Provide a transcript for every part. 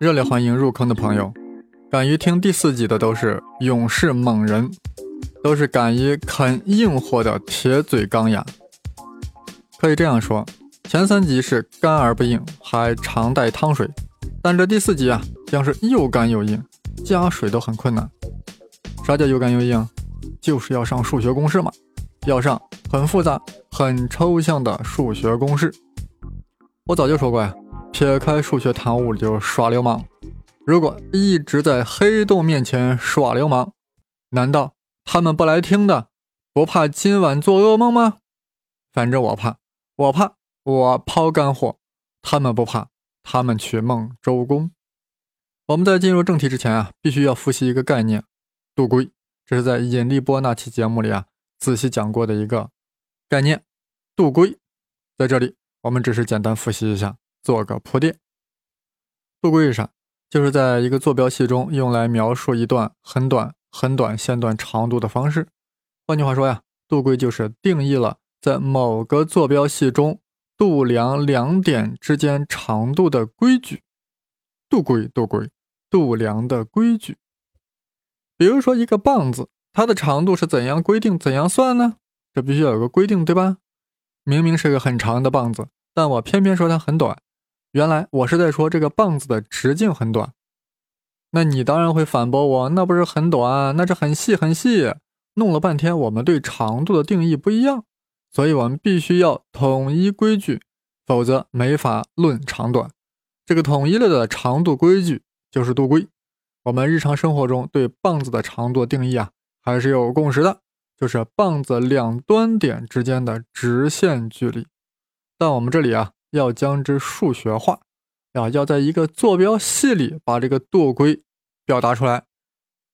热烈欢迎入坑的朋友，敢于听第四集的都是勇士猛人，都是敢于啃硬货的铁嘴钢牙。可以这样说，前三集是干而不硬，还常带汤水，但这第四集啊，将是又干又硬，加水都很困难。啥叫又干又硬？就是要上数学公式嘛，要上很复杂、很抽象的数学公式。我早就说过呀。撇开数学谈物理就耍流氓。如果一直在黑洞面前耍流氓，难道他们不来听的，不怕今晚做噩梦吗？反正我怕，我怕，我抛干货，他们不怕，他们去梦周公。我们在进入正题之前啊，必须要复习一个概念——杜规。这是在引力波那期节目里啊仔细讲过的一个概念。杜规，在这里我们只是简单复习一下。做个铺垫，度规是啥？就是在一个坐标系中用来描述一段很短、很短线段长度的方式。换句话说呀，度规就是定义了在某个坐标系中度量两点之间长度的规矩。度规，度规，度量的规矩。比如说一个棒子，它的长度是怎样规定、怎样算呢？这必须要有个规定，对吧？明明是个很长的棒子，但我偏偏说它很短。原来我是在说这个棒子的直径很短，那你当然会反驳我，那不是很短，那是很细很细。弄了半天，我们对长度的定义不一样，所以我们必须要统一规矩，否则没法论长短。这个统一了的长度规矩就是度规。我们日常生活中对棒子的长度定义啊，还是有共识的，就是棒子两端点之间的直线距离。但我们这里啊。要将之数学化，啊，要在一个坐标系里把这个度规表达出来。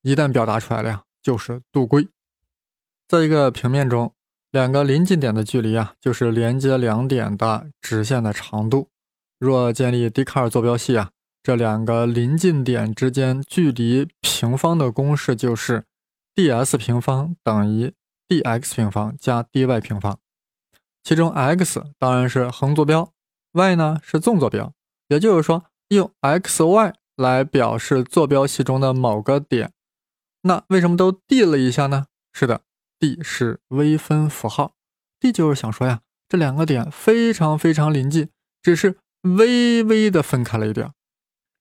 一旦表达出来了呀，就是度规。在一个平面中，两个临近点的距离啊，就是连接两点的直线的长度。若建立笛卡尔坐标系啊，这两个临近点之间距离平方的公式就是 d_s 平方等于 dx 平方加 dy 平方，其中 x 当然是横坐标。Y 呢是纵坐标，也就是说用 x y 来表示坐标系中的某个点。那为什么都 d 了一下呢？是的，d 是微分符号，d 就是想说呀，这两个点非常非常临近，只是微微的分开了一点。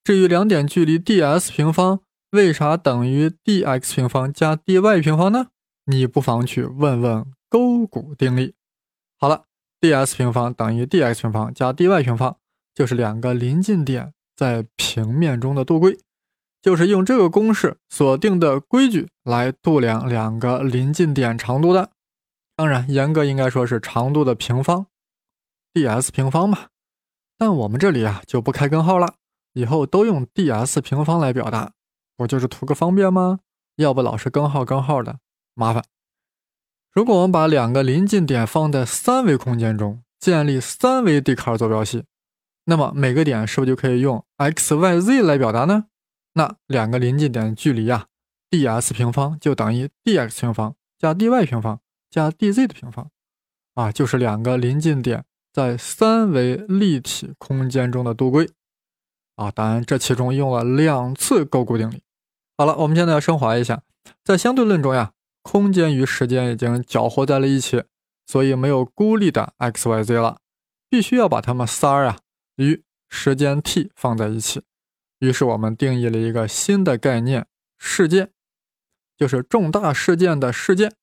至于两点距离 d_s 平方为啥等于 dx 平方加 dy 平方呢？你不妨去问问勾股定理。好了。d_s 平方等于 dx 平方加 dy 平方，就是两个临近点在平面中的度规，就是用这个公式所定的规矩来度量两个临近点长度的。当然，严格应该说是长度的平方，ds 平方嘛。但我们这里啊就不开根号了，以后都用 ds 平方来表达，不就是图个方便吗？要不老是根号根号的，麻烦。如果我们把两个临近点放在三维空间中，建立三维笛卡尔坐标系，那么每个点是不是就可以用 x y z 来表达呢？那两个临近点的距离啊，ds 平方就等于 dx 平方加 dy 平方加 dz 的平方，啊，就是两个临近点在三维立体空间中的度规，啊，当然这其中用了两次勾股定理。好了，我们现在要升华一下，在相对论中呀。空间与时间已经搅和在了一起，所以没有孤立的 x、y、z 了，必须要把它们仨啊与时间 t 放在一起。于是我们定义了一个新的概念——事件，就是重大事件的事件。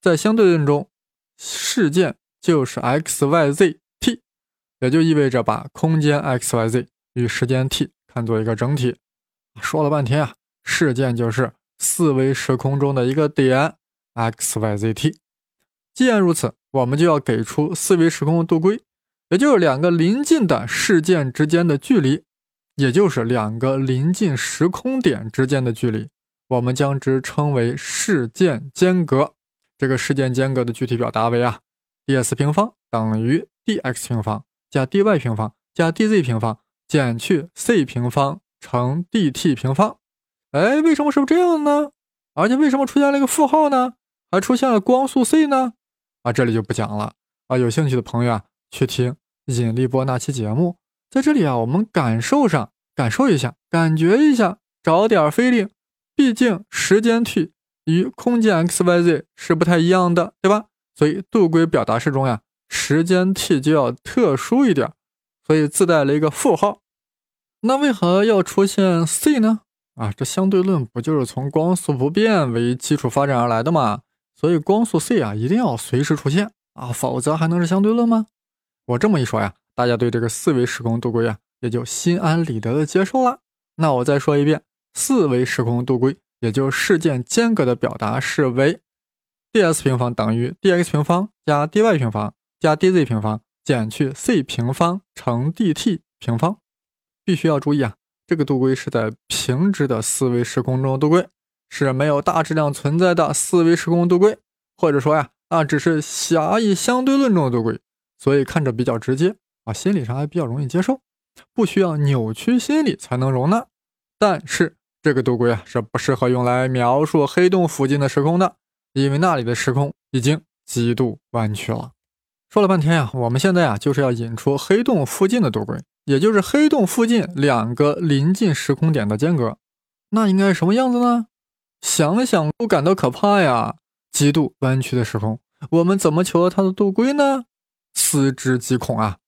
在相对论中，事件就是 x、y、z、t，也就意味着把空间 x、y、z 与时间 t 看作一个整体。说了半天啊，事件就是。四维时空中的一个点 x y z t，既然如此，我们就要给出四维时空的度规，也就是两个临近的事件之间的距离，也就是两个临近时空点之间的距离，我们将之称为事件间隔。这个事件间隔的具体表达为啊，ds 平方等于 dx 平方加 dy 平方加 dz 平方减去 c 平方乘 dt 平方。哎，为什么是这样呢？而且为什么出现了一个负号呢？还出现了光速 c 呢？啊，这里就不讲了啊。有兴趣的朋友啊，去听引力波那期节目。在这里啊，我们感受上感受一下，感觉一下，找点菲力。毕竟时间 t 与空间 x y z 是不太一样的，对吧？所以度规表达式中呀，时间 t 就要特殊一点，所以自带了一个负号。那为何要出现 c 呢？啊，这相对论不就是从光速不变为基础发展而来的吗？所以光速 c 啊，一定要随时出现啊，否则还能是相对论吗？我这么一说呀，大家对这个四维时空度规啊，也就心安理得的接受了。那我再说一遍，四维时空度规。也就事件间隔的表达式为，ds 平方等于 dx 平方加 dy 平方加 dz 平方减去 c 平方乘 dt 平方。必须要注意啊，这个度规是在平直的四维时空中的度规，是没有大质量存在的四维时空度规，或者说呀，那只是狭义相对论中的度规，所以看着比较直接啊，心理上还比较容易接受，不需要扭曲心理才能容纳。但是。这个度规啊是不适合用来描述黑洞附近的时空的，因为那里的时空已经极度弯曲了。说了半天呀，我们现在啊就是要引出黑洞附近的度规，也就是黑洞附近两个临近时空点的间隔，那应该什么样子呢？想想都感到可怕呀！极度弯曲的时空，我们怎么求得它的度规呢？思之极恐啊！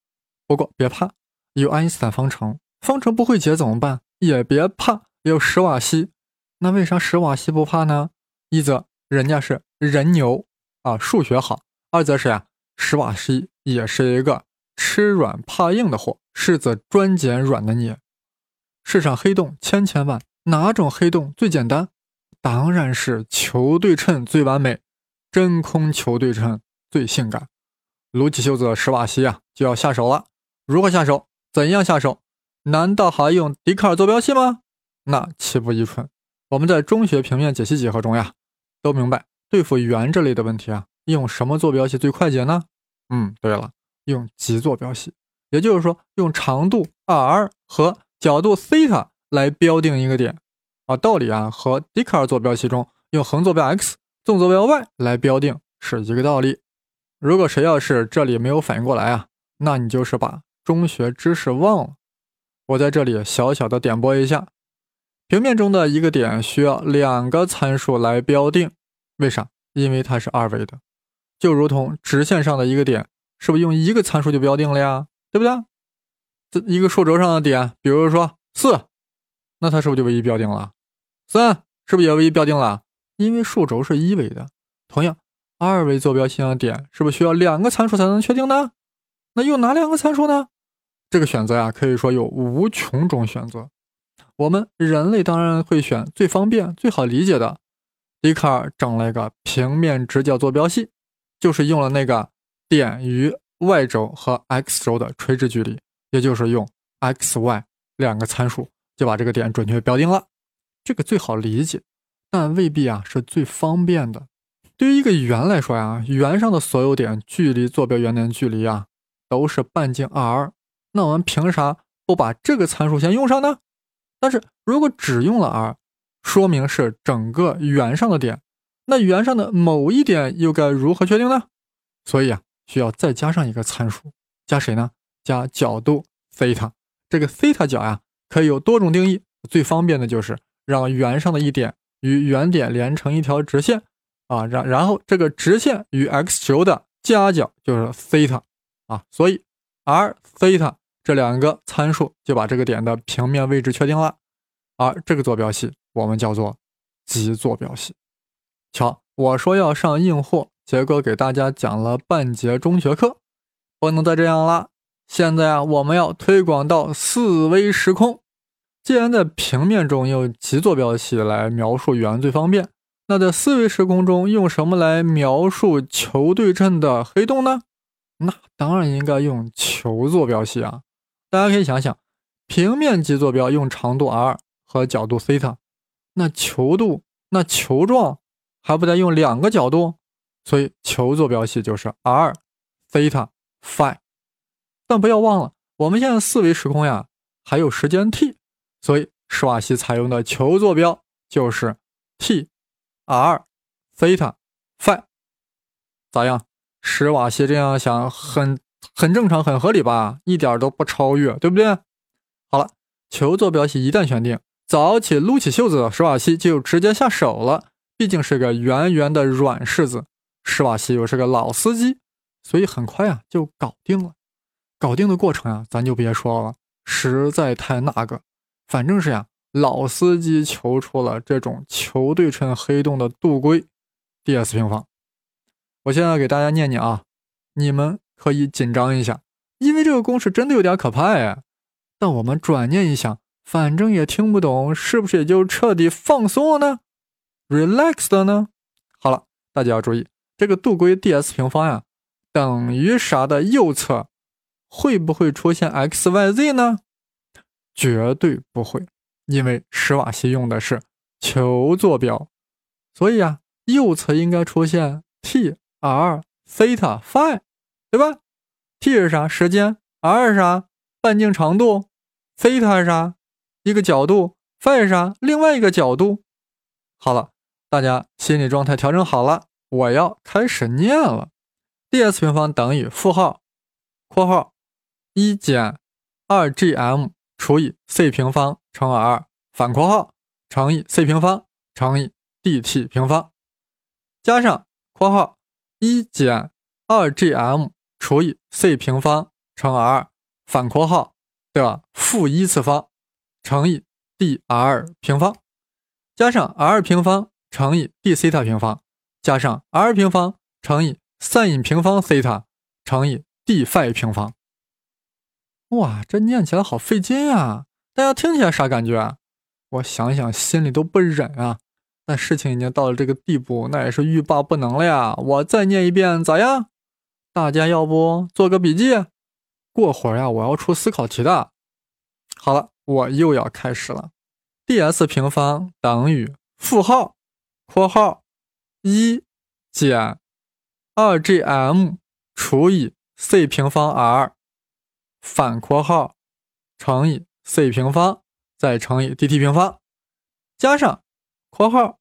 不过别怕，有爱因斯坦方程，方程不会解怎么办？也别怕。有史瓦西，那为啥史瓦西不怕呢？一则人家是人牛啊，数学好；二则是呀，史瓦西也是一个吃软怕硬的货，柿子专捡软的捏。世上黑洞千千万，哪种黑洞最简单？当然是球对称最完美，真空球对称最性感。撸起袖子，史瓦西啊，就要下手了。如何下手？怎样下手？难道还用笛卡尔坐标系吗？那岂不愚蠢？我们在中学平面解析几何中呀，都明白对付圆这类的问题啊，用什么坐标系最快捷呢？嗯，对了，用极坐标系，也就是说用长度 r 和角度西塔来标定一个点啊。道理啊和笛卡尔坐标系中用横坐标 x、纵坐标 y 来标定是一个道理。如果谁要是这里没有反应过来啊，那你就是把中学知识忘了。我在这里小小的点拨一下。平面中的一个点需要两个参数来标定，为啥？因为它是二维的，就如同直线上的一个点，是不是用一个参数就标定了呀？对不对？这一个数轴上的点，比如说四，那它是不是就唯一标定了？三是不是也唯一标定了？因为数轴是一维的。同样，二维坐标系上的点是不是需要两个参数才能确定呢？那用哪两个参数呢？这个选择呀，可以说有无穷种选择。我们人类当然会选最方便、最好理解的。笛卡尔整了一个平面直角坐标系，就是用了那个点与 y 轴和 x 轴的垂直距离，也就是用 x、y 两个参数就把这个点准确标定了。这个最好理解，但未必啊是最方便的。对于一个圆来说呀，圆上的所有点距离坐标原点距离啊都是半径 r，那我们凭啥不把这个参数先用上呢？但是如果只用了 r，说明是整个圆上的点，那圆上的某一点又该如何确定呢？所以啊，需要再加上一个参数，加谁呢？加角度西塔。这个西塔角呀，可以有多种定义，最方便的就是让圆上的一点与原点连成一条直线啊，然然后这个直线与 x 轴的夹角就是西塔啊，所以 r 西塔。这两个参数就把这个点的平面位置确定了，而这个坐标系我们叫做极坐标系。瞧，我说要上硬货，杰哥给大家讲了半节中学课，不能再这样了。现在啊，我们要推广到四维时空。既然在平面中用极坐标系来描述圆最方便，那在四维时空中用什么来描述球对称的黑洞呢？那当然应该用球坐标系啊。大家可以想想，平面极坐标用长度 r 和角度西塔，那球度那球状还不得用两个角度？所以球坐标系就是 r 西塔 phi。但不要忘了，我们现在四维时空呀，还有时间 t，所以史瓦西采用的球坐标就是 t r 西塔 phi。咋样？史瓦西这样想很。很正常，很合理吧，一点都不超越，对不对？好了，球坐标系一旦选定，早起撸起袖子的，史瓦西就直接下手了。毕竟是个圆圆的软柿子，施瓦西又是个老司机，所以很快啊就搞定了。搞定的过程啊，咱就别说了，实在太那个。反正是呀，老司机求出了这种球对称黑洞的度规 ds 平方。我现在给大家念念啊，你们可以紧张一下，因为这个公式真的有点可怕哎。但我们转念一想，反正也听不懂，是不是也就彻底放松了呢？relax 的呢？好了，大家要注意，这个度规 ds 平方呀，等于啥的右侧会不会出现 x y z 呢？绝对不会，因为史瓦西用的是球坐标，所以啊，右侧应该出现 t r theta phi，对吧？t 是啥？时间。r 是啥？半径长度。theta 是啥？一个角度。phi 是啥？另外一个角度。好了，大家心理状态调整好了，我要开始念了。ds 平方等于负号括号一减二 gm。除以 c 平方乘 r 反括号乘以 c 平方乘以 dt 平方，加上括号一减二 gm 除以 c 平方乘 r 反括号的负一次方乘以 dr 平方，加上 r 平方乘以 d 西塔平方，加上 r 平方乘以 sin 平方西塔乘以 d phi 平方。哇，这念起来好费劲啊！大家听起来啥感觉？我想想，心里都不忍啊。但事情已经到了这个地步，那也是欲罢不能了呀。我再念一遍，咋样？大家要不做个笔记？过会儿呀，我要出思考题的。好了，我又要开始了。ds 平方等于负号括号一减二 gm 除以 c 平方 r。反括号乘以 c 平方再乘以 dt 平方，加上括号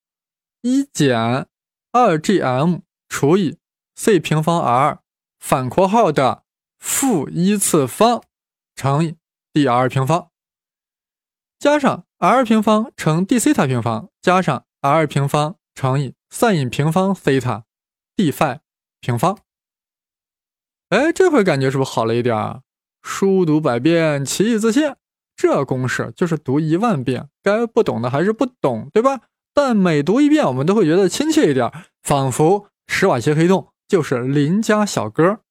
一减二 gm 除以 c 平方 r 反括号的负一次方乘以 dr 平方，加上 r 平方乘 d 西塔平方加上 r 平方乘以 sin 平方西塔 d phi 平方。哎，这回感觉是不是好了一点啊？书读百遍，其义自现。这公式就是读一万遍，该不懂的还是不懂，对吧？但每读一遍，我们都会觉得亲切一点，仿佛史瓦西黑洞就是邻家小哥。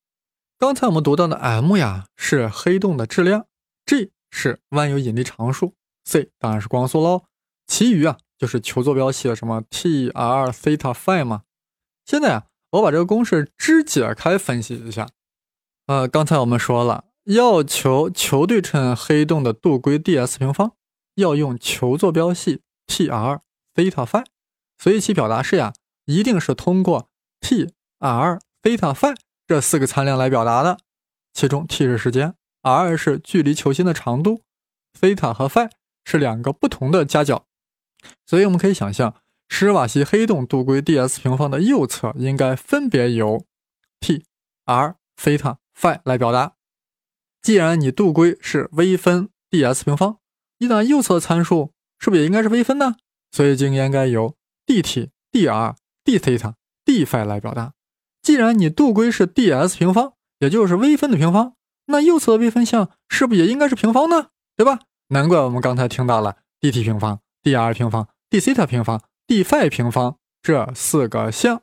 刚才我们读到的 m 呀，是黑洞的质量；g 是万有引力常数；c 当然是光速喽。其余啊，就是求坐标系的什么 t、r、theta、phi 嘛。现在啊，我把这个公式肢解开分析一下。呃，刚才我们说了。要求球对称黑洞的度规 ds 平方，要用球坐标系 t r theta phi，所以其表达式呀，一定是通过 t r theta phi 这四个参量来表达的。其中 t 是时间，r 是距离球心的长度，theta 和 phi 是两个不同的夹角。所以我们可以想象，施瓦西黑洞度规 ds 平方的右侧应该分别由 t r theta phi 来表达。既然你度规是微分 ds 平方，那右侧参数是不是也应该是微分呢？所以就应该由 dt、dr、dφ、d phi 来表达。既然你度规是 ds 平方，也就是微分的平方，那右侧的微分项是不是也应该是平方呢？对吧？难怪我们刚才听到了 dt 平方、dr 平方、d theta 平方、d phi 平方这四个项。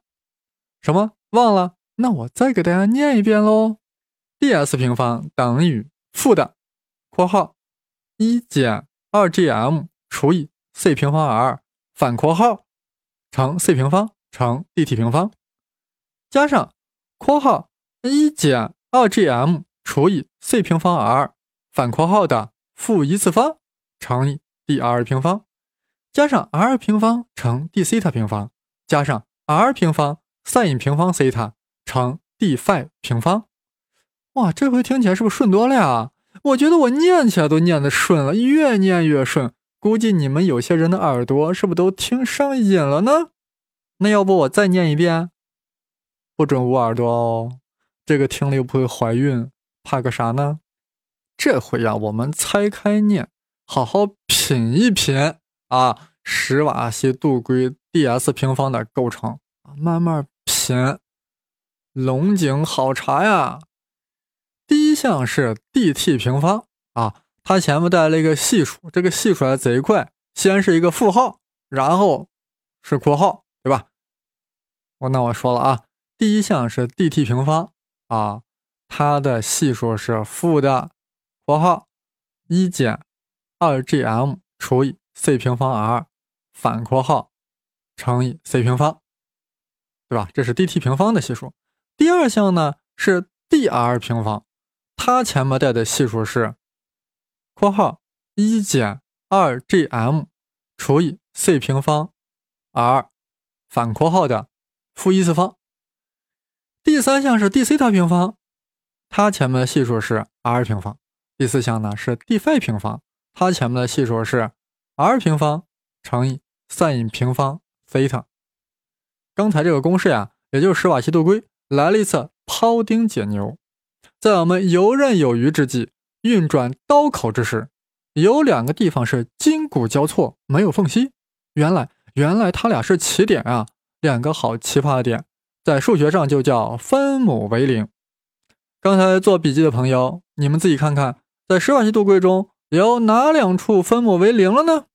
什么？忘了？那我再给大家念一遍喽。ds 平方等于负的括号一减二 gm 除以 c 平方 r 反括号乘 c 平方乘 dt 平方，加上括号一减二 gm 除以 c 平方 r 反括号的负一次方乘以 dr 平方，加上 r 平方乘 d 西塔平方，加上 r 平方 sin 平方西塔乘 d phi 平方。哇，这回听起来是不是顺多了呀？我觉得我念起来都念得顺了，越念越顺。估计你们有些人的耳朵是不是都听上瘾了呢？那要不我再念一遍？不准捂耳朵哦，这个听了又不会怀孕，怕个啥呢？这回呀，我们拆开念，好好品一品啊，史瓦西杜圭 d_s 平方的构成慢慢品。龙井好茶呀。第一项是 dt 平方啊，它前面带了一个系数，这个系数来贼快，先是一个负号，然后是括号，对吧？我那我说了啊，第一项是 dt 平方啊，它的系数是负的括号一减二 gm 除以 c 平方 r 反括号乘以 c 平方，对吧？这是 dt 平方的系数。第二项呢是 dr 平方。它前面带的系数是括号一减二 gm 除以 c 平方 r 反括号的负一次方。第三项是 d 西塔平方，它前面的系数是 r 平方。第四项呢是 d 菲平方，它前面的系数是 r 平方乘以 sin 平方西塔。刚才这个公式呀，也就是史瓦西度规来了一次庖丁解牛。在我们游刃有余之际，运转刀口之时，有两个地方是筋骨交错，没有缝隙。原来，原来它俩是起点啊，两个好奇葩的点，在数学上就叫分母为零。刚才做笔记的朋友，你们自己看看，在史瓦西度规中有哪两处分母为零了呢？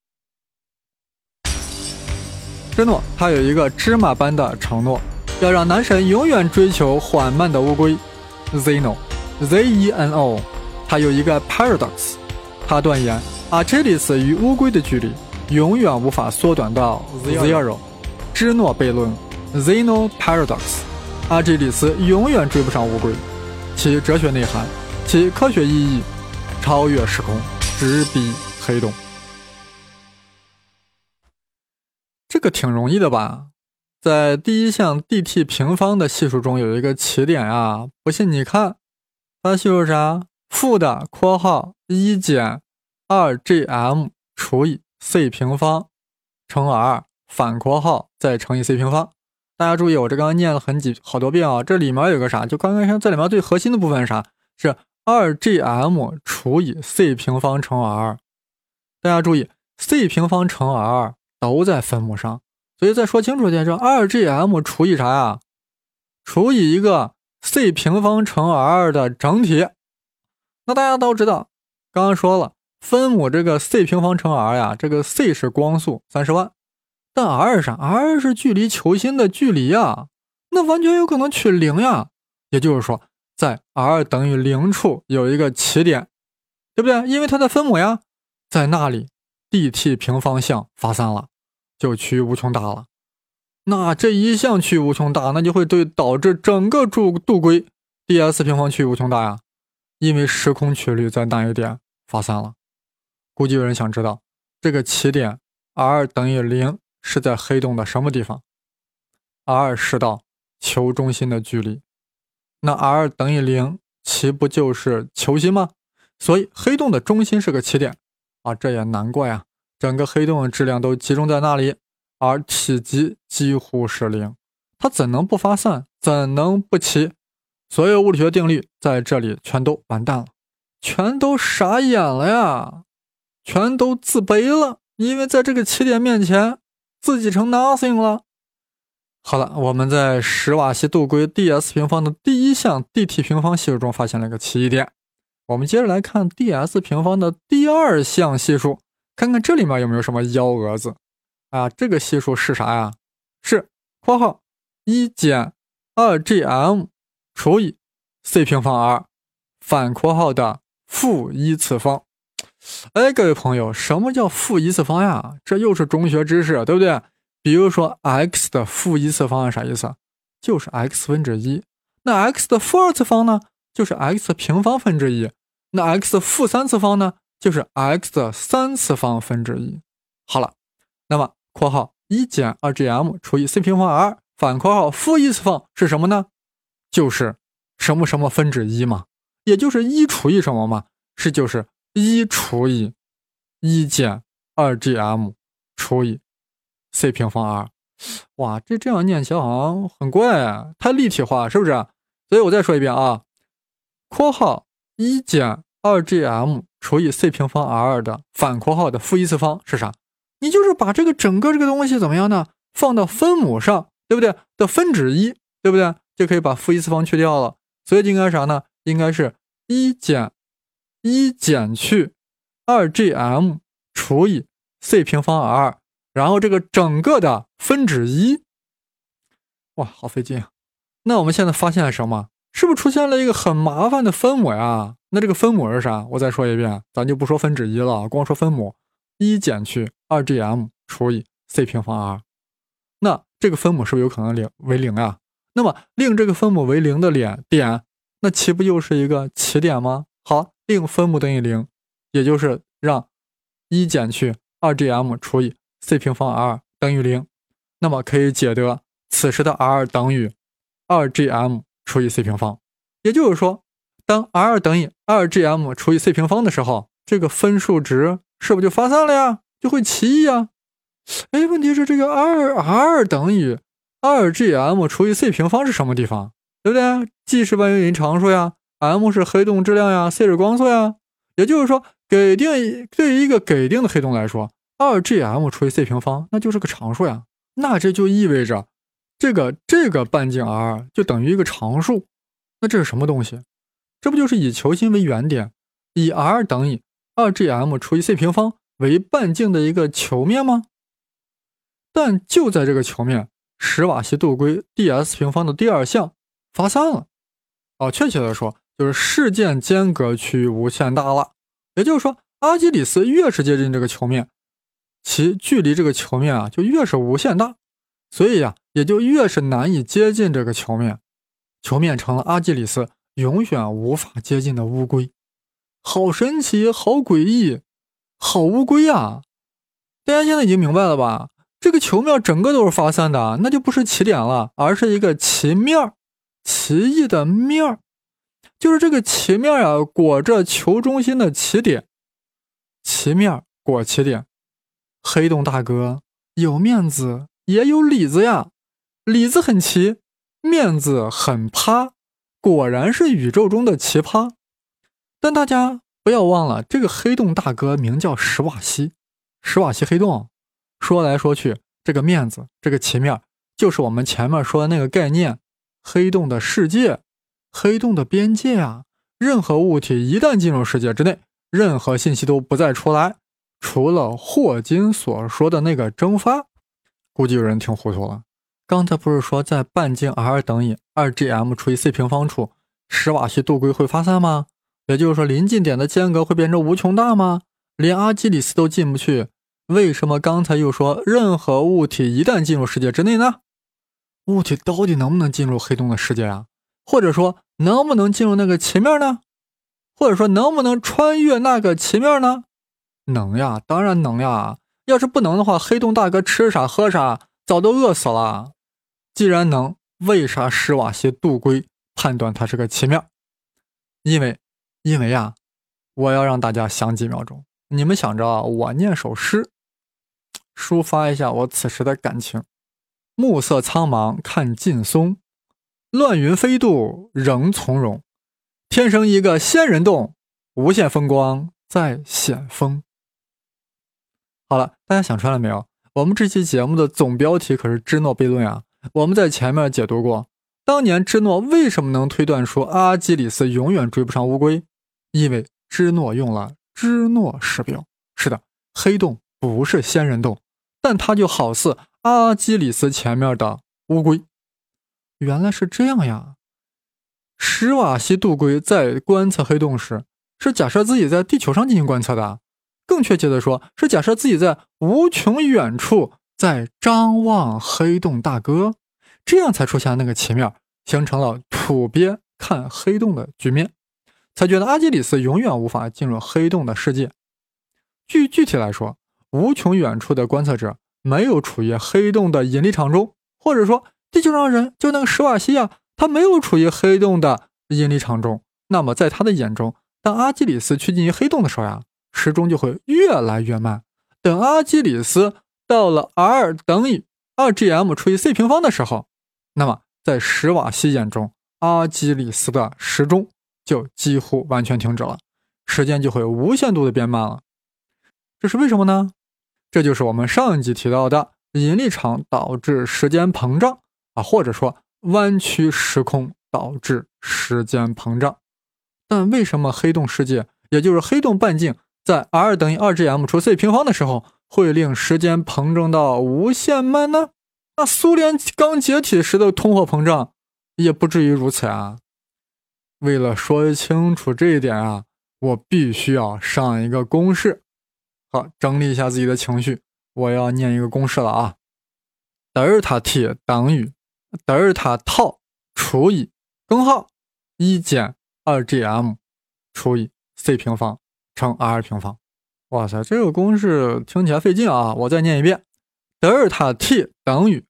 芝诺他有一个芝麻般的承诺，要让男神永远追求缓慢的乌龟，Zeno。Zeno，他有一个 paradox，他断言阿基里斯与乌龟的距离永远无法缩短到 zero。芝诺悖论，Zeno paradox，阿基里斯永远追不上乌龟。其哲学内涵，其科学意义，超越时空，直逼黑洞。这个挺容易的吧？在第一项 dt 平方的系数中有一个起点啊，不信你看。它系数啥？负的括号一减二 gm 除以 c 平方乘 r 反括号再乘以 c 平方。大家注意，我这刚刚念了很几好多遍啊。这里面有个啥？就刚刚像这里面最核心的部分是啥？是二 gm 除以 c 平方乘 r。大家注意，c 平方乘 r 都在分母上，所以再说清楚一点，这二 gm 除以啥呀？除以一个。c 平方乘 r 的整体，那大家都知道，刚刚说了，分母这个 c 平方乘 r 呀，这个 c 是光速三十万，但 r 是啥？r 是距离球心的距离呀，那完全有可能取零呀。也就是说，在 r 等于零处有一个起点，对不对？因为它的分母呀，在那里，dt 平方项发散了，就趋于无穷大了。那这一项趋于无穷大，那就会对导致整个柱度规 d_s 平方趋于无穷大呀，因为时空曲率在那一点发散了。估计有人想知道，这个起点 r 等于零是在黑洞的什么地方？r 是到球中心的距离，那 r 等于零，岂不就是球心吗？所以黑洞的中心是个起点啊，这也难怪啊，整个黑洞的质量都集中在那里。而体积几乎是零，它怎能不发散？怎能不齐？所有物理学定律在这里全都完蛋了，全都傻眼了呀，全都自卑了，因为在这个起点面前，自己成 nothing 了。好了，我们在史瓦西度规 d_s 平方的第一项 dt 平方系数中发现了一个奇异点，我们接着来看 d_s 平方的第二项系数，看看这里面有没有什么幺蛾子。啊，这个系数是啥呀？是括号一减二 gm 除以 c 平方 r 反括号的负一次方。哎，各位朋友，什么叫负一次方呀？这又是中学知识，对不对？比如说 x 的负一次方是啥意思？就是 x 分之一。那 x 的负二次方呢？就是 x 平方分之一。那 x 的负三次方呢？就是 x 的三次方分之一。好了，那么。括号一减二 gm 除以 c 平方 r 反括号负一次方是什么呢？就是什么什么分之一嘛，也就是一除以什么嘛，是就是一除以一减二 gm 除以 c 平方 r。哇，这这样念起来好像很怪，啊太立体化，是不是？所以我再说一遍啊，括号一减二 gm 除以 c 平方 r 的反括号的负一次方是啥？你就是把这个整个这个东西怎么样呢？放到分母上，对不对？的分之一，对不对？就可以把负一次方去掉了。所以应该啥呢？应该是一减一减去二 gm 除以 c 平方 r，然后这个整个的分之一。哇，好费劲啊！那我们现在发现了什么？是不是出现了一个很麻烦的分母呀？那这个分母是啥？我再说一遍，咱就不说分之一了，光说分母，一减去二 gm 除以 c 平方 r。那这个分母是不是有可能零为零啊？那么令这个分母为零的点点，那岂不又是一个起点吗？好，令分母等于零，也就是让一减去二 gm 除以 c 平方 r 等于零，那么可以解得此时的 r 等于二 gm 除以 c 平方。也就是说，当 r 等于二 gm 除以 c 平方的时候，这个分数值是不是就发散了呀？就会奇异呀？哎，问题是这个二 r 等于二 gm 除以 c 平方是什么地方？对不对？g 是万有引力常数呀，m 是黑洞质量呀，c 是光速呀。也就是说，给定对于一个给定的黑洞来说，二 gm 除以 c 平方那就是个常数呀。那这就意味着，这个这个半径 r 就等于一个常数。那这是什么东西？这不就是以球心为原点，以 r 等于二 gm 除以 c 平方为半径的一个球面吗？但就在这个球面，史瓦西度规 ds 平方的第二项发散了。哦，确切的说，就是事件间隔区域无限大了。也就是说，阿基里斯越是接近这个球面，其距离这个球面啊就越是无限大，所以呀，也就越是难以接近这个球面。球面成了阿基里斯永远无法接近的乌龟。好神奇，好诡异，好乌龟啊！大家现在已经明白了吧？这个球面整个都是发散的，那就不是起点了，而是一个奇面儿，奇异的面儿，就是这个奇面啊，裹着球中心的起点，奇面裹起点。黑洞大哥有面子也有里子呀，里子很奇，面子很趴，果然是宇宙中的奇葩。但大家不要忘了，这个黑洞大哥名叫史瓦西，史瓦西黑洞。说来说去，这个面子，这个奇面，就是我们前面说的那个概念——黑洞的世界，黑洞的边界啊。任何物体一旦进入世界之内，任何信息都不再出来，除了霍金所说的那个蒸发。估计有人听糊涂了。刚才不是说在半径 r 等于 2gm 除以 c 平方处，史瓦西度规会发散吗？也就是说，临近点的间隔会变成无穷大吗？连阿基里斯都进不去。为什么刚才又说任何物体一旦进入世界之内呢？物体到底能不能进入黑洞的世界啊？或者说能不能进入那个奇面呢？或者说能不能穿越那个奇面呢？能呀，当然能呀。要是不能的话，黑洞大哥吃啥喝啥，早都饿死了。既然能，为啥史瓦西杜圭判断它是个奇面？因为，因为呀，我要让大家想几秒钟。你们想着我念首诗。抒发一下我此时的感情。暮色苍茫看劲松，乱云飞渡仍从容。天生一个仙人洞，无限风光在险峰。好了，大家想出来了没有？我们这期节目的总标题可是芝诺悖论啊！我们在前面解读过，当年芝诺为什么能推断出阿基里斯永远追不上乌龟？因为芝诺用了芝诺时表。是的，黑洞不是仙人洞。但它就好似阿基里斯前面的乌龟，原来是这样呀。史瓦西杜龟在观测黑洞时，是假设自己在地球上进行观测的，更确切的说，是假设自己在无穷远处在张望黑洞大哥，这样才出现那个奇面，形成了土鳖看黑洞的局面，才觉得阿基里斯永远无法进入黑洞的世界。具具体来说。无穷远处的观测者没有处于黑洞的引力场中，或者说地球上人就那个史瓦西亚，他没有处于黑洞的引力场中。那么在他的眼中，当阿基里斯趋近于黑洞的时候呀，时钟就会越来越慢。等阿基里斯到了 r 等于 2gm 除以 c 平方的时候，那么在史瓦西眼中，阿基里斯的时钟就几乎完全停止了。时间就会无限度的变慢了。这是为什么呢？这就是我们上一集提到的引力场导致时间膨胀啊，或者说弯曲时空导致时间膨胀。但为什么黑洞世界，也就是黑洞半径，在 r 等于 2gm 除 c 平方的时候，会令时间膨胀到无限慢呢？那苏联刚解体时的通货膨胀也不至于如此啊！为了说清楚这一点啊，我必须要上一个公式。好，整理一下自己的情绪，我要念一个公式了啊！德尔塔 t 等于德尔塔 t 除以根号一减二 gm 除以 c 平方乘 r 平方。哇塞，这个公式听起来费劲啊！我再念一遍：德尔塔 t 等于。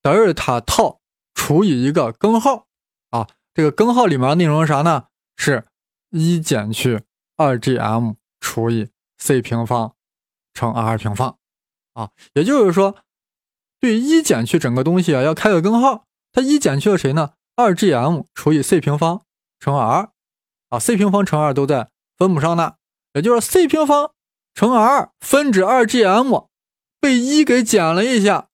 德尔塔套除以一个根号啊，这个根号里面内容是啥呢？是一减去二 gm 除以 c 平方乘 r 平方啊，也就是说，对一减去整个东西啊，要开个根号，它一减去了谁呢？二 gm 除以 c 平方乘 r 啊，c 平方乘 r 都在分母上呢，也就是 c 平方乘 r 分之二 gm 被一给减了一下。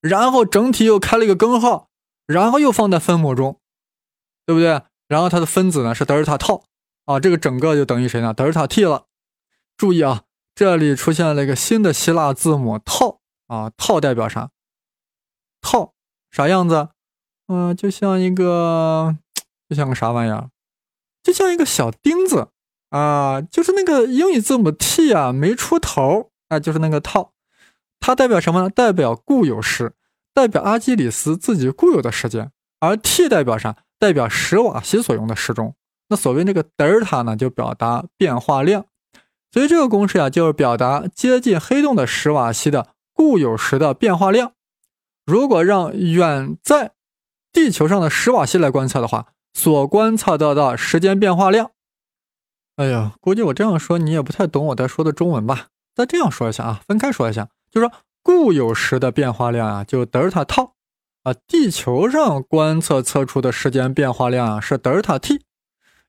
然后整体又开了一个根号，然后又放在分母中，对不对？然后它的分子呢是德尔塔套啊，这个整个就等于谁呢？德尔塔 t 了。注意啊，这里出现了一个新的希腊字母套啊，套代表啥？套啥样子？嗯，就像一个，就像个啥玩意儿？就像一个小钉子啊，就是那个英语字母 t 啊没出头啊，就是那个套。它代表什么呢？代表固有时，代表阿基里斯自己固有的时间。而 t 代表啥？代表史瓦西所用的时钟。那所谓那个德尔塔呢，就表达变化量。所以这个公式啊，就是表达接近黑洞的史瓦西的固有时的变化量。如果让远在地球上的史瓦西来观测的话，所观测到的时间变化量，哎呀，估计我这样说你也不太懂我在说的中文吧？再这样说一下啊，分开说一下。就是说，固有时的变化量啊，就德尔塔套啊。地球上观测测出的时间变化量啊，是德尔塔 t。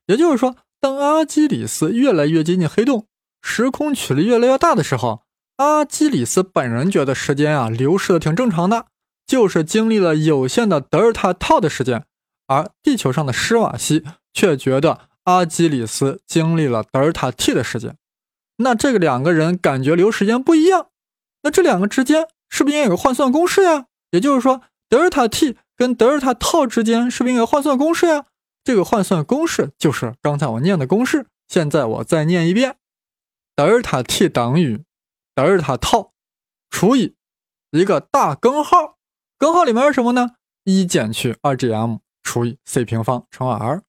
也就是说，当阿基里斯越来越接近黑洞，时空曲率越来越大的时候，阿基里斯本人觉得时间啊流逝的挺正常的，就是经历了有限的德尔塔套的时间。而地球上的施瓦西却觉得阿基里斯经历了德尔塔 t 的时间。那这个两个人感觉流时间不一样。那这两个之间是不是应该有个换算公式呀？也就是说，德尔塔 t 跟德尔塔套之间是不是应该换算公式呀？这个换算公式就是刚才我念的公式。现在我再念一遍：德尔塔 t 等于德尔塔套除以一个大根号，根号里面是什么呢？一减去二 gm 除以 c 平方乘 r。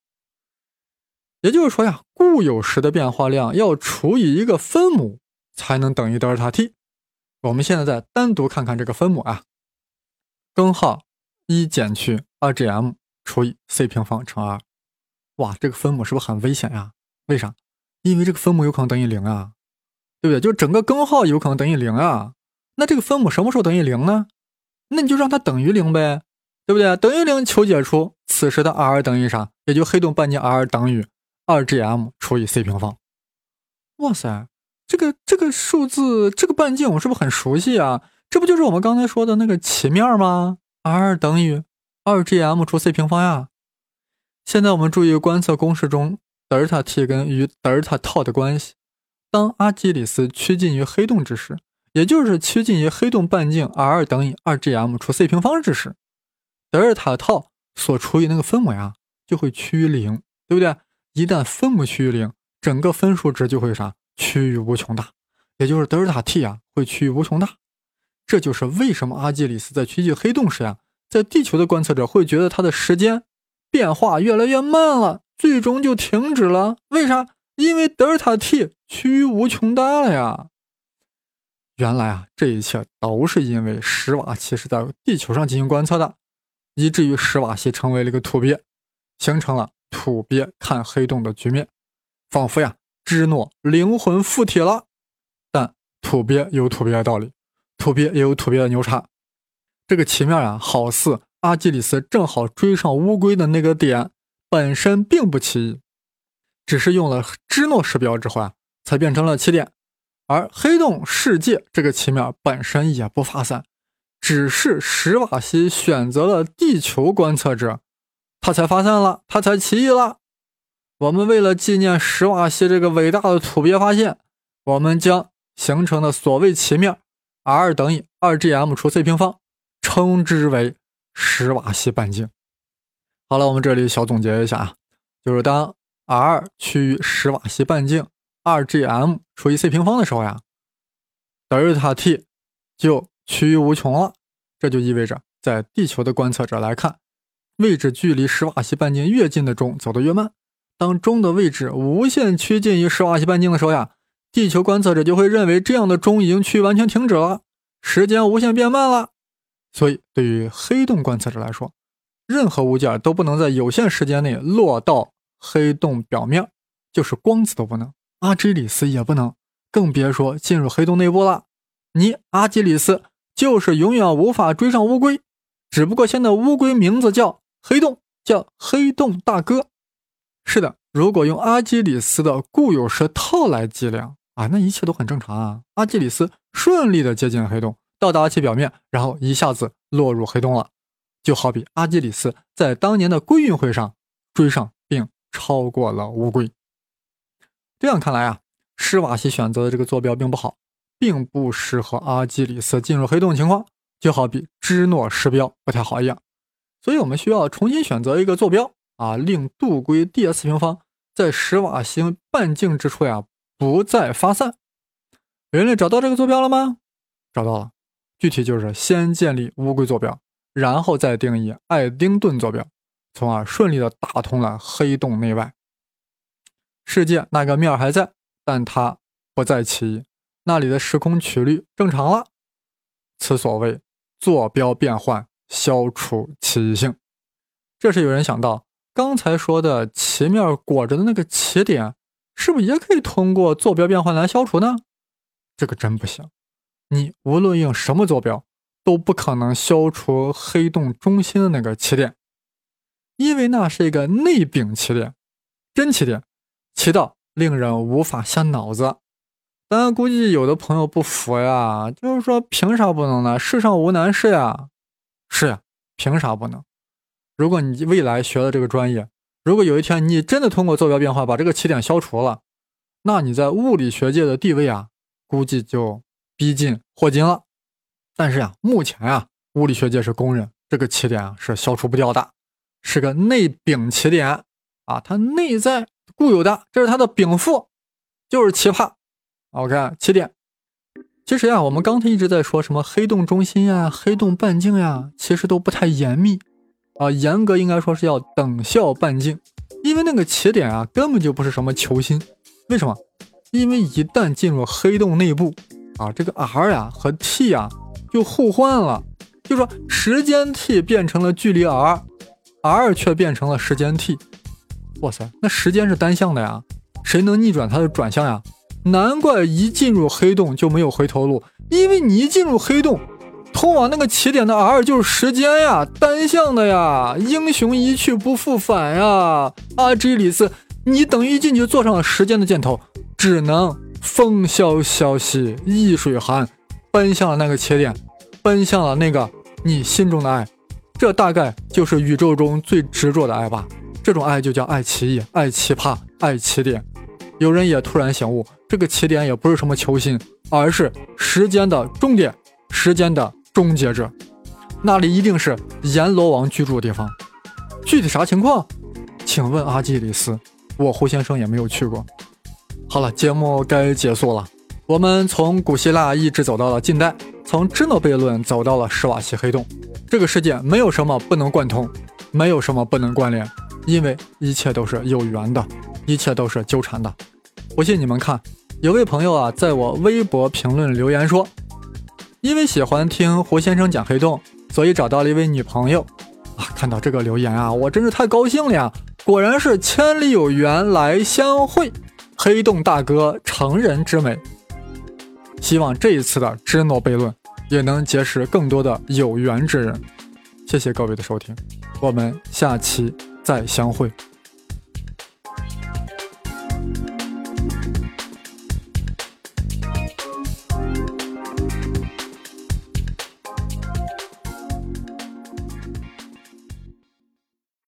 也就是说呀，固有时的变化量要除以一个分母才能等于德尔塔 t。我们现在再单独看看这个分母啊，根号一减去二 gm 除以 c 平方乘二哇，这个分母是不是很危险呀？为啥？因为这个分母有可能等于零啊，对不对？就整个根号有可能等于零啊。那这个分母什么时候等于零呢？那你就让它等于零呗，对不对？等于零求解出此时的 r 等于啥？也就黑洞半径 r 等于二 gm 除以 c 平方。哇塞！这个这个数字，这个半径我是不是很熟悉啊？这不就是我们刚才说的那个奇面吗？r 等于二 gm 除 c 平方呀。现在我们注意观测公式中德尔塔 t 跟与德尔塔套的关系。当阿基里斯趋近于黑洞之时，也就是趋近于黑洞半径 r 等于二 gm 除 c 平方之时，德尔塔套所除以那个分母呀就会趋于零，对不对？一旦分母趋于零，整个分数值就会啥？趋于无穷大，也就是德尔塔 t 啊会趋于无穷大，这就是为什么阿基里斯在趋近黑洞时呀，在地球的观测者会觉得它的时间变化越来越慢了，最终就停止了。为啥？因为德尔塔 t 趋于无穷大了呀。原来啊，这一切都是因为史瓦西是在地球上进行观测的，以至于史瓦西成为了一个土鳖，形成了土鳖看黑洞的局面，仿佛呀。芝诺灵魂附体了，但土鳖有土鳖的道理，土鳖也有土鳖的牛叉。这个奇妙呀，好似阿基里斯正好追上乌龟的那个点，本身并不奇异。只是用了芝诺时标之后啊，才变成了起点。而黑洞世界这个奇妙本身也不发散，只是史瓦西选择了地球观测者，他才发现了，他才奇异了。我们为了纪念史瓦西这个伟大的土鳖发现，我们将形成的所谓奇面 r 等于二 gm 除 c 平方，称之为史瓦西半径。好了，我们这里小总结一下啊，就是当 r 趋于史瓦西半径。二 gm 除以 c 平方的时候呀，德尔塔 t 就趋于无穷了。这就意味着，在地球的观测者来看，位置距离史瓦西半径越近的钟走得越慢。当钟的位置无限趋近于史瓦西半径的时候呀，地球观测者就会认为这样的钟已经趋于完全停止了，时间无限变慢了。所以，对于黑洞观测者来说，任何物件都不能在有限时间内落到黑洞表面，就是光子都不能。阿基里斯也不能，更别说进入黑洞内部了。你阿基里斯就是永远无法追上乌龟，只不过现在乌龟名字叫黑洞，叫黑洞大哥。是的，如果用阿基里斯的固有舌套来计量啊，那一切都很正常啊。阿基里斯顺利的接近了黑洞，到达其表面，然后一下子落入黑洞了，就好比阿基里斯在当年的归运会上追上并超过了乌龟。这样看来啊，施瓦西选择的这个坐标并不好，并不适合阿基里斯进入黑洞情况，就好比芝诺时标不太好一样。所以我们需要重新选择一个坐标啊，令度规 d_s 平方在史瓦星半径之处呀不再发散。人类找到这个坐标了吗？找到了，具体就是先建立乌龟坐标，然后再定义爱丁顿坐标，从而顺利的打通了黑洞内外。世界那个面还在，但它不再奇异，那里的时空曲率正常了。此所谓坐标变换，消除奇异性。这时有人想到，刚才说的奇面裹着的那个奇点，是不是也可以通过坐标变换来消除呢？这个真不行，你无论用什么坐标，都不可能消除黑洞中心的那个奇点，因为那是一个内禀奇点，真奇点。奇到令人无法下脑子，当然估计有的朋友不服呀，就是说凭啥不能呢？世上无难事呀，是呀，凭啥不能？如果你未来学的这个专业，如果有一天你真的通过坐标变化把这个起点消除了，那你在物理学界的地位啊，估计就逼近霍金了。但是呀，目前呀，物理学界是公认这个起点啊是消除不掉的，是个内禀起点啊，它内在。固有的，这是它的禀赋，就是奇葩。OK，起点。其实呀，我们刚才一直在说什么黑洞中心呀、黑洞半径呀，其实都不太严密啊。严格应该说是要等效半径，因为那个起点啊，根本就不是什么球心。为什么？因为一旦进入黑洞内部啊，这个 r 呀和 t 呀就互换了，就说时间 t 变成了距离 r，r 却变成了时间 t。哇塞，那时间是单向的呀，谁能逆转它的转向呀？难怪一进入黑洞就没有回头路，因为你一进入黑洞，通往那个起点的 r 就是时间呀，单向的呀，英雄一去不复返呀。阿基里斯，你等于一进去坐上了时间的箭头，只能风萧萧兮易水寒，奔向了那个起点，奔向了那个你心中的爱，这大概就是宇宙中最执着的爱吧。这种爱就叫爱奇艺、爱奇葩、爱起点。有人也突然醒悟，这个起点也不是什么球星，而是时间的终点，时间的终结者。那里一定是阎罗王居住的地方。具体啥情况？请问阿基里斯，我胡先生也没有去过。好了，节目该结束了。我们从古希腊一直走到了近代，从芝诺悖论走到了史瓦西黑洞。这个世界没有什么不能贯通，没有什么不能关联。因为一切都是有缘的，一切都是纠缠的。不信你们看，有位朋友啊，在我微博评论留言说，因为喜欢听胡先生讲黑洞，所以找到了一位女朋友。啊，看到这个留言啊，我真是太高兴了呀！果然是千里有缘来相会，黑洞大哥成人之美。希望这一次的芝诺悖论也能结识更多的有缘之人。谢谢各位的收听，我们下期。再相会。